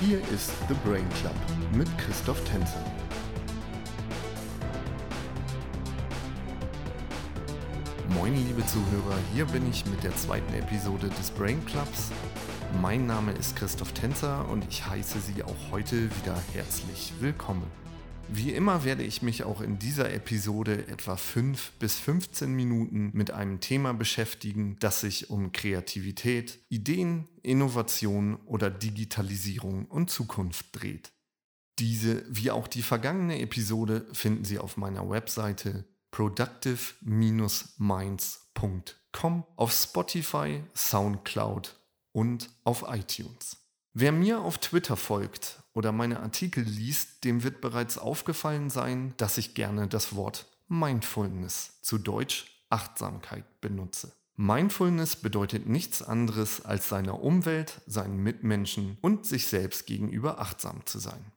Hier ist The Brain Club mit Christoph Tänzer. Moin liebe Zuhörer, hier bin ich mit der zweiten Episode des Brain Clubs. Mein Name ist Christoph Tänzer und ich heiße Sie auch heute wieder herzlich willkommen. Wie immer werde ich mich auch in dieser Episode etwa 5 bis 15 Minuten mit einem Thema beschäftigen, das sich um Kreativität, Ideen, Innovation oder Digitalisierung und Zukunft dreht. Diese wie auch die vergangene Episode finden Sie auf meiner Webseite productive-minds.com, auf Spotify, SoundCloud und auf iTunes. Wer mir auf Twitter folgt oder meine Artikel liest, dem wird bereits aufgefallen sein, dass ich gerne das Wort Mindfulness, zu Deutsch Achtsamkeit, benutze. Mindfulness bedeutet nichts anderes, als seiner Umwelt, seinen Mitmenschen und sich selbst gegenüber achtsam zu sein.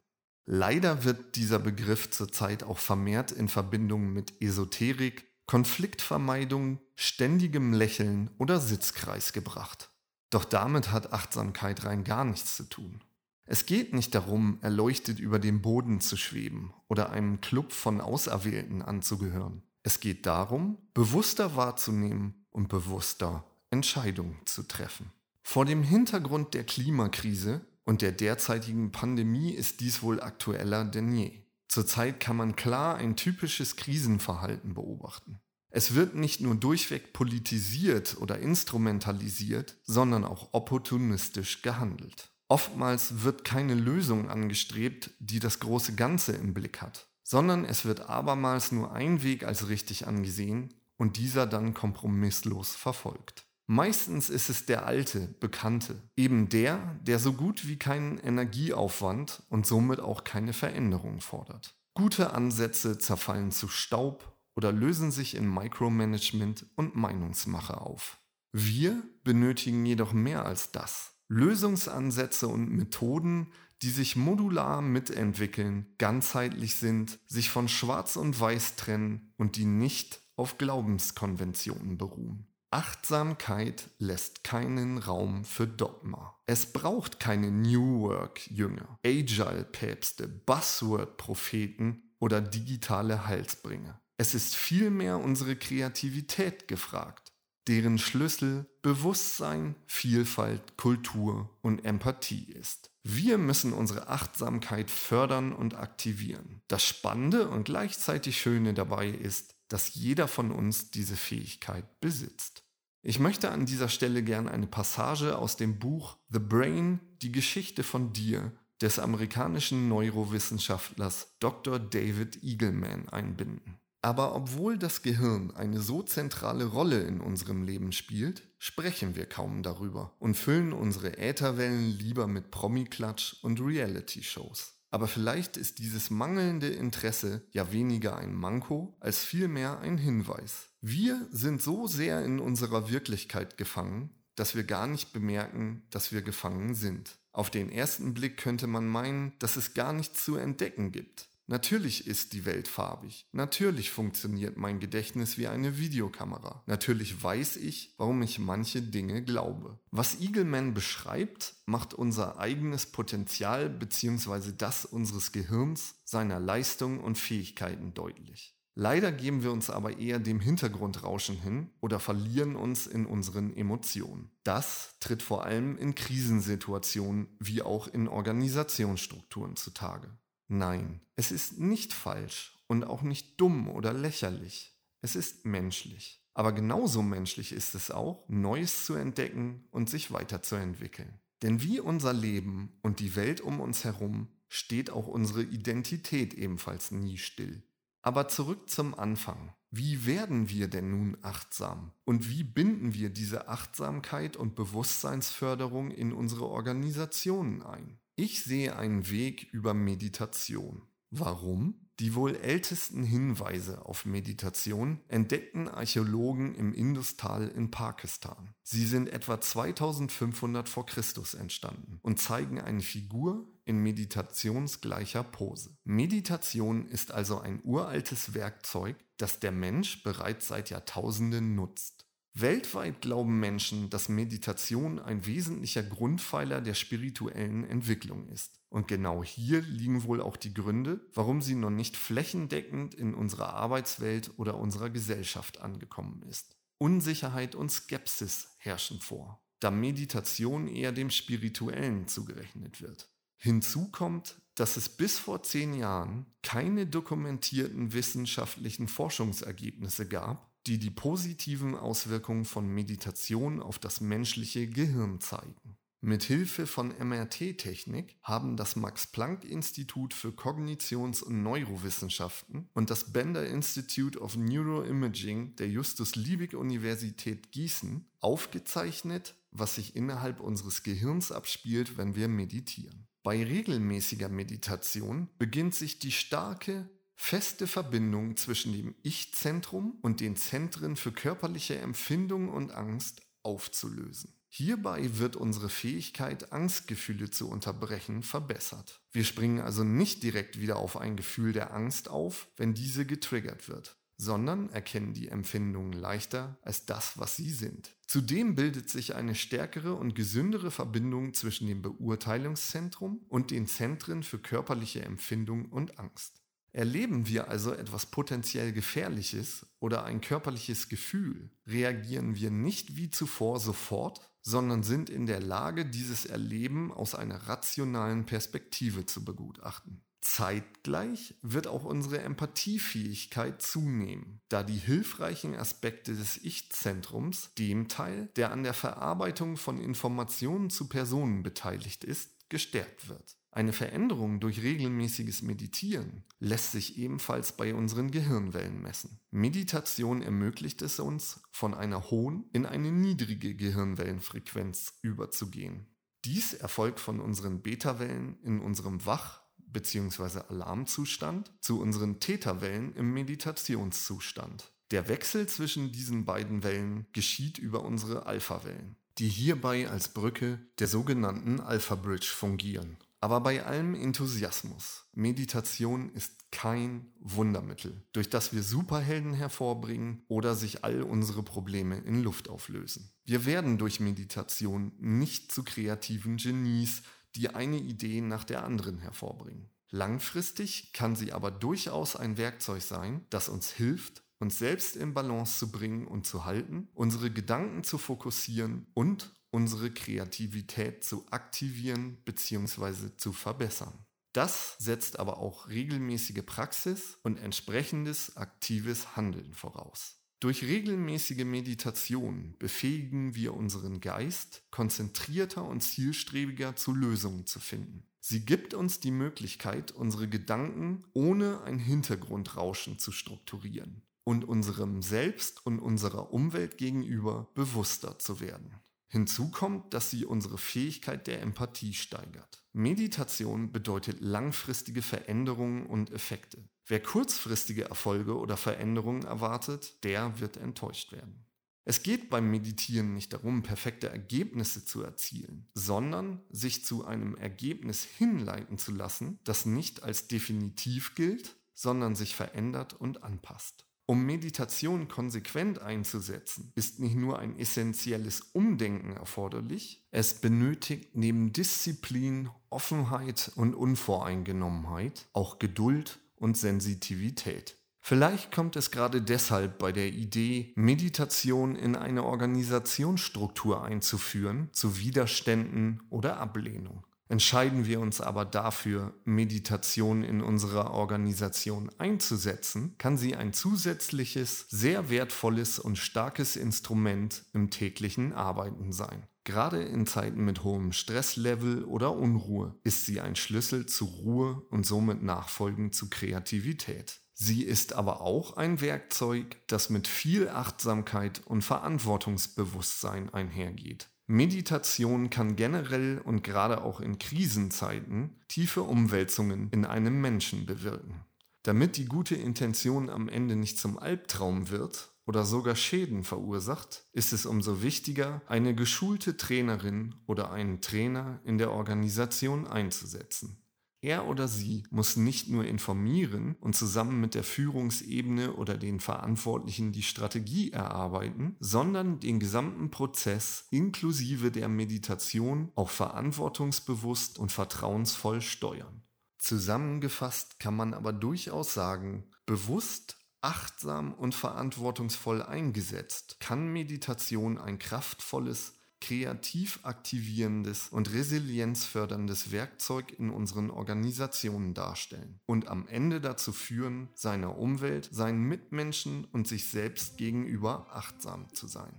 Leider wird dieser Begriff zurzeit auch vermehrt in Verbindung mit Esoterik, Konfliktvermeidung, ständigem Lächeln oder Sitzkreis gebracht. Doch damit hat Achtsamkeit rein gar nichts zu tun. Es geht nicht darum, erleuchtet über dem Boden zu schweben oder einem Club von Auserwählten anzugehören. Es geht darum, bewusster wahrzunehmen und bewusster Entscheidungen zu treffen. Vor dem Hintergrund der Klimakrise und der derzeitigen Pandemie ist dies wohl aktueller denn je. Zurzeit kann man klar ein typisches Krisenverhalten beobachten. Es wird nicht nur durchweg politisiert oder instrumentalisiert, sondern auch opportunistisch gehandelt. Oftmals wird keine Lösung angestrebt, die das große Ganze im Blick hat, sondern es wird abermals nur ein Weg als richtig angesehen und dieser dann kompromisslos verfolgt. Meistens ist es der alte, bekannte, eben der, der so gut wie keinen Energieaufwand und somit auch keine Veränderung fordert. Gute Ansätze zerfallen zu Staub oder lösen sich in Micromanagement und Meinungsmache auf. Wir benötigen jedoch mehr als das. Lösungsansätze und Methoden, die sich modular mitentwickeln, ganzheitlich sind, sich von Schwarz und Weiß trennen und die nicht auf Glaubenskonventionen beruhen. Achtsamkeit lässt keinen Raum für Dogma. Es braucht keine New Work-Jünger, Agile-Päpste, Buzzword-Propheten oder digitale Heilsbringer. Es ist vielmehr unsere Kreativität gefragt, deren Schlüssel Bewusstsein, Vielfalt, Kultur und Empathie ist. Wir müssen unsere Achtsamkeit fördern und aktivieren. Das Spannende und gleichzeitig Schöne dabei ist, dass jeder von uns diese Fähigkeit besitzt. Ich möchte an dieser Stelle gern eine Passage aus dem Buch The Brain, die Geschichte von dir des amerikanischen Neurowissenschaftlers Dr. David Eagleman einbinden. Aber obwohl das Gehirn eine so zentrale Rolle in unserem Leben spielt, sprechen wir kaum darüber und füllen unsere Ätherwellen lieber mit Promi-Klatsch und Reality-Shows. Aber vielleicht ist dieses mangelnde Interesse ja weniger ein Manko als vielmehr ein Hinweis. Wir sind so sehr in unserer Wirklichkeit gefangen, dass wir gar nicht bemerken, dass wir gefangen sind. Auf den ersten Blick könnte man meinen, dass es gar nichts zu entdecken gibt. Natürlich ist die Welt farbig. Natürlich funktioniert mein Gedächtnis wie eine Videokamera. Natürlich weiß ich, warum ich manche Dinge glaube. Was Eagleman beschreibt, macht unser eigenes Potenzial bzw. das unseres Gehirns, seiner Leistung und Fähigkeiten deutlich. Leider geben wir uns aber eher dem Hintergrundrauschen hin oder verlieren uns in unseren Emotionen. Das tritt vor allem in Krisensituationen wie auch in Organisationsstrukturen zutage. Nein, es ist nicht falsch und auch nicht dumm oder lächerlich. Es ist menschlich. Aber genauso menschlich ist es auch, Neues zu entdecken und sich weiterzuentwickeln. Denn wie unser Leben und die Welt um uns herum steht auch unsere Identität ebenfalls nie still. Aber zurück zum Anfang. Wie werden wir denn nun achtsam? Und wie binden wir diese Achtsamkeit und Bewusstseinsförderung in unsere Organisationen ein? Ich sehe einen Weg über Meditation. Warum? Die wohl ältesten Hinweise auf Meditation entdeckten Archäologen im Industal in Pakistan. Sie sind etwa 2500 vor Christus entstanden und zeigen eine Figur in meditationsgleicher Pose. Meditation ist also ein uraltes Werkzeug, das der Mensch bereits seit Jahrtausenden nutzt. Weltweit glauben Menschen, dass Meditation ein wesentlicher Grundpfeiler der spirituellen Entwicklung ist. Und genau hier liegen wohl auch die Gründe, warum sie noch nicht flächendeckend in unserer Arbeitswelt oder unserer Gesellschaft angekommen ist. Unsicherheit und Skepsis herrschen vor, da Meditation eher dem Spirituellen zugerechnet wird. Hinzu kommt, dass es bis vor zehn Jahren keine dokumentierten wissenschaftlichen Forschungsergebnisse gab, die die positiven Auswirkungen von Meditation auf das menschliche Gehirn zeigen. Mit Hilfe von MRT-Technik haben das Max-Planck-Institut für Kognitions- und Neurowissenschaften und das Bender Institute of Neuroimaging der Justus-Liebig-Universität Gießen aufgezeichnet, was sich innerhalb unseres Gehirns abspielt, wenn wir meditieren. Bei regelmäßiger Meditation beginnt sich die starke, feste Verbindung zwischen dem Ich-Zentrum und den Zentren für körperliche Empfindung und Angst aufzulösen. Hierbei wird unsere Fähigkeit, Angstgefühle zu unterbrechen, verbessert. Wir springen also nicht direkt wieder auf ein Gefühl der Angst auf, wenn diese getriggert wird, sondern erkennen die Empfindungen leichter als das, was sie sind. Zudem bildet sich eine stärkere und gesündere Verbindung zwischen dem Beurteilungszentrum und den Zentren für körperliche Empfindung und Angst. Erleben wir also etwas potenziell Gefährliches oder ein körperliches Gefühl, reagieren wir nicht wie zuvor sofort, sondern sind in der Lage, dieses Erleben aus einer rationalen Perspektive zu begutachten. Zeitgleich wird auch unsere Empathiefähigkeit zunehmen, da die hilfreichen Aspekte des Ich-Zentrums, dem Teil, der an der Verarbeitung von Informationen zu Personen beteiligt ist, gestärkt wird. Eine Veränderung durch regelmäßiges Meditieren lässt sich ebenfalls bei unseren Gehirnwellen messen. Meditation ermöglicht es uns, von einer hohen in eine niedrige Gehirnwellenfrequenz überzugehen. Dies erfolgt von unseren Beta-Wellen in unserem Wach- bzw. Alarmzustand zu unseren Theta-Wellen im Meditationszustand. Der Wechsel zwischen diesen beiden Wellen geschieht über unsere Alpha-Wellen, die hierbei als Brücke der sogenannten Alpha-Bridge fungieren. Aber bei allem Enthusiasmus, Meditation ist kein Wundermittel, durch das wir Superhelden hervorbringen oder sich all unsere Probleme in Luft auflösen. Wir werden durch Meditation nicht zu kreativen Genies, die eine Idee nach der anderen hervorbringen. Langfristig kann sie aber durchaus ein Werkzeug sein, das uns hilft, uns selbst in Balance zu bringen und zu halten, unsere Gedanken zu fokussieren und unsere Kreativität zu aktivieren bzw. zu verbessern. Das setzt aber auch regelmäßige Praxis und entsprechendes aktives Handeln voraus. Durch regelmäßige Meditation befähigen wir unseren Geist, konzentrierter und zielstrebiger zu Lösungen zu finden. Sie gibt uns die Möglichkeit, unsere Gedanken ohne ein Hintergrundrauschen zu strukturieren und unserem Selbst und unserer Umwelt gegenüber bewusster zu werden. Hinzu kommt, dass sie unsere Fähigkeit der Empathie steigert. Meditation bedeutet langfristige Veränderungen und Effekte. Wer kurzfristige Erfolge oder Veränderungen erwartet, der wird enttäuscht werden. Es geht beim Meditieren nicht darum, perfekte Ergebnisse zu erzielen, sondern sich zu einem Ergebnis hinleiten zu lassen, das nicht als definitiv gilt, sondern sich verändert und anpasst. Um Meditation konsequent einzusetzen, ist nicht nur ein essentielles Umdenken erforderlich, es benötigt neben Disziplin, Offenheit und Unvoreingenommenheit auch Geduld und Sensitivität. Vielleicht kommt es gerade deshalb bei der Idee, Meditation in eine Organisationsstruktur einzuführen, zu Widerständen oder Ablehnung. Entscheiden wir uns aber dafür, Meditation in unserer Organisation einzusetzen, kann sie ein zusätzliches, sehr wertvolles und starkes Instrument im täglichen Arbeiten sein. Gerade in Zeiten mit hohem Stresslevel oder Unruhe ist sie ein Schlüssel zu Ruhe und somit nachfolgend zu Kreativität. Sie ist aber auch ein Werkzeug, das mit viel Achtsamkeit und Verantwortungsbewusstsein einhergeht. Meditation kann generell und gerade auch in Krisenzeiten tiefe Umwälzungen in einem Menschen bewirken. Damit die gute Intention am Ende nicht zum Albtraum wird oder sogar Schäden verursacht, ist es umso wichtiger, eine geschulte Trainerin oder einen Trainer in der Organisation einzusetzen. Er oder sie muss nicht nur informieren und zusammen mit der Führungsebene oder den Verantwortlichen die Strategie erarbeiten, sondern den gesamten Prozess inklusive der Meditation auch verantwortungsbewusst und vertrauensvoll steuern. Zusammengefasst kann man aber durchaus sagen, bewusst achtsam und verantwortungsvoll eingesetzt, kann Meditation ein kraftvolles, kreativ aktivierendes und resilienzförderndes Werkzeug in unseren Organisationen darstellen und am Ende dazu führen, seiner Umwelt, seinen Mitmenschen und sich selbst gegenüber achtsam zu sein.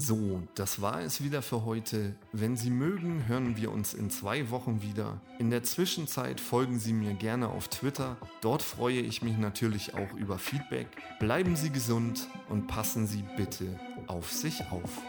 So, das war es wieder für heute. Wenn Sie mögen, hören wir uns in zwei Wochen wieder. In der Zwischenzeit folgen Sie mir gerne auf Twitter. Dort freue ich mich natürlich auch über Feedback. Bleiben Sie gesund und passen Sie bitte auf sich auf.